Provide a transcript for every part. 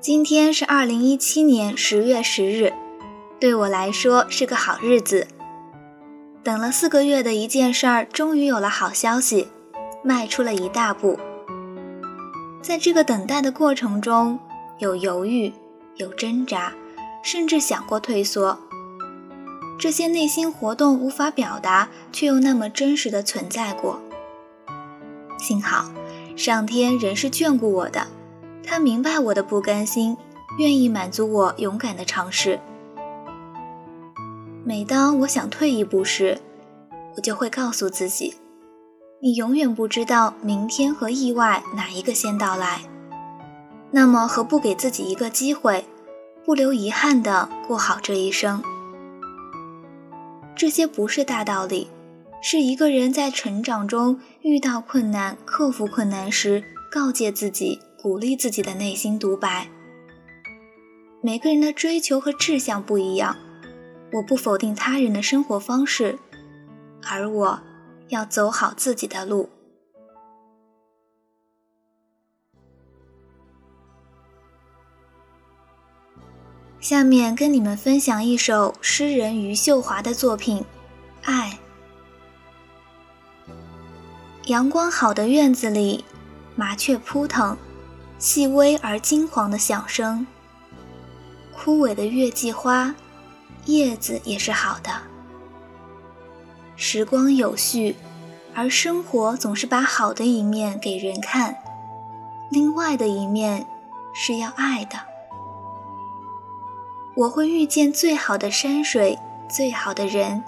今天是二零一七年十月十日，对我来说是个好日子。等了四个月的一件事儿，终于有了好消息，迈出了一大步。在这个等待的过程中，有犹豫，有挣扎，甚至想过退缩。这些内心活动无法表达，却又那么真实的存在过。幸好，上天仍是眷顾我的。他明白我的不甘心，愿意满足我勇敢的尝试。每当我想退一步时，我就会告诉自己：你永远不知道明天和意外哪一个先到来。那么，何不给自己一个机会，不留遗憾地过好这一生？这些不是大道理，是一个人在成长中遇到困难、克服困难时告诫自己。鼓励自己的内心独白。每个人的追求和志向不一样，我不否定他人的生活方式，而我要走好自己的路。下面跟你们分享一首诗人余秀华的作品《爱》。阳光好的院子里，麻雀扑腾。细微而金黄的响声，枯萎的月季花，叶子也是好的。时光有序，而生活总是把好的一面给人看，另外的一面是要爱的。我会遇见最好的山水，最好的人，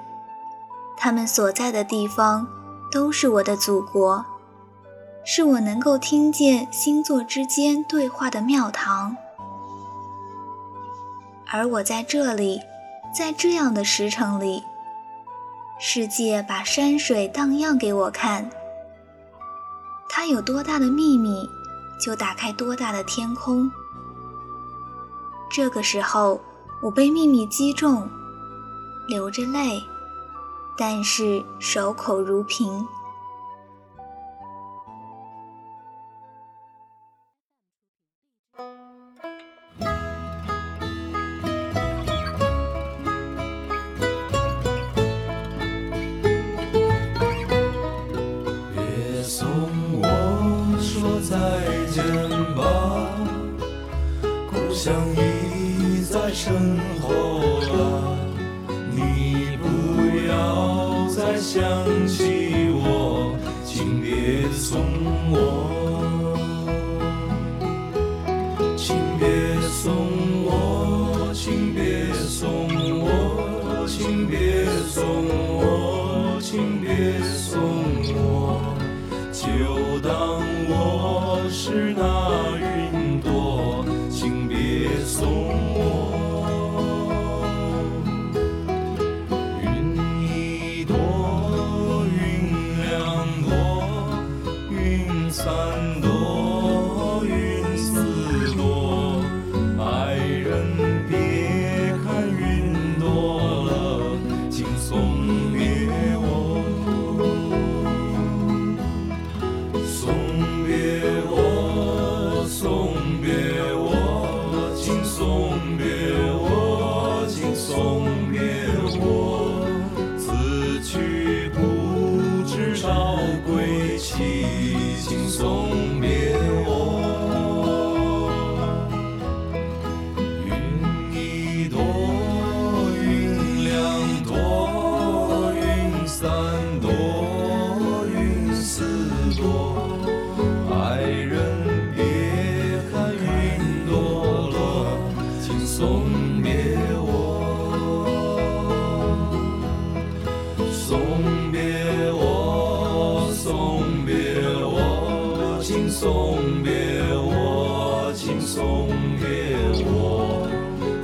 他们所在的地方都是我的祖国。是我能够听见星座之间对话的庙堂，而我在这里，在这样的时辰里，世界把山水荡漾给我看。它有多大的秘密，就打开多大的天空。这个时候，我被秘密击中，流着泪，但是守口如瓶。相依在身后啊，你不要再想起我，请别送我，请别送我，请别送我，请别送散落云似朵爱人别看云朵了请送别我送别我送别我请送别我请送别我此去不知朝归期送别我，请送别我，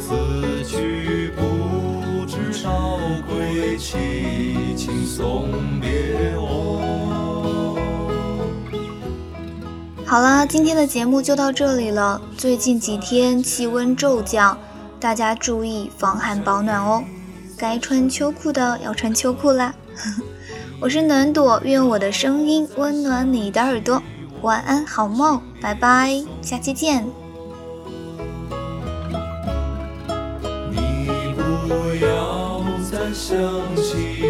此去不知少归期，请送别我。好啦，今天的节目就到这里了。最近几天气温骤降。大家注意防寒保暖哦，该穿秋裤的要穿秋裤啦。我是暖朵，愿我的声音温暖你的耳朵。晚安好梦拜拜下期见。你不要再想起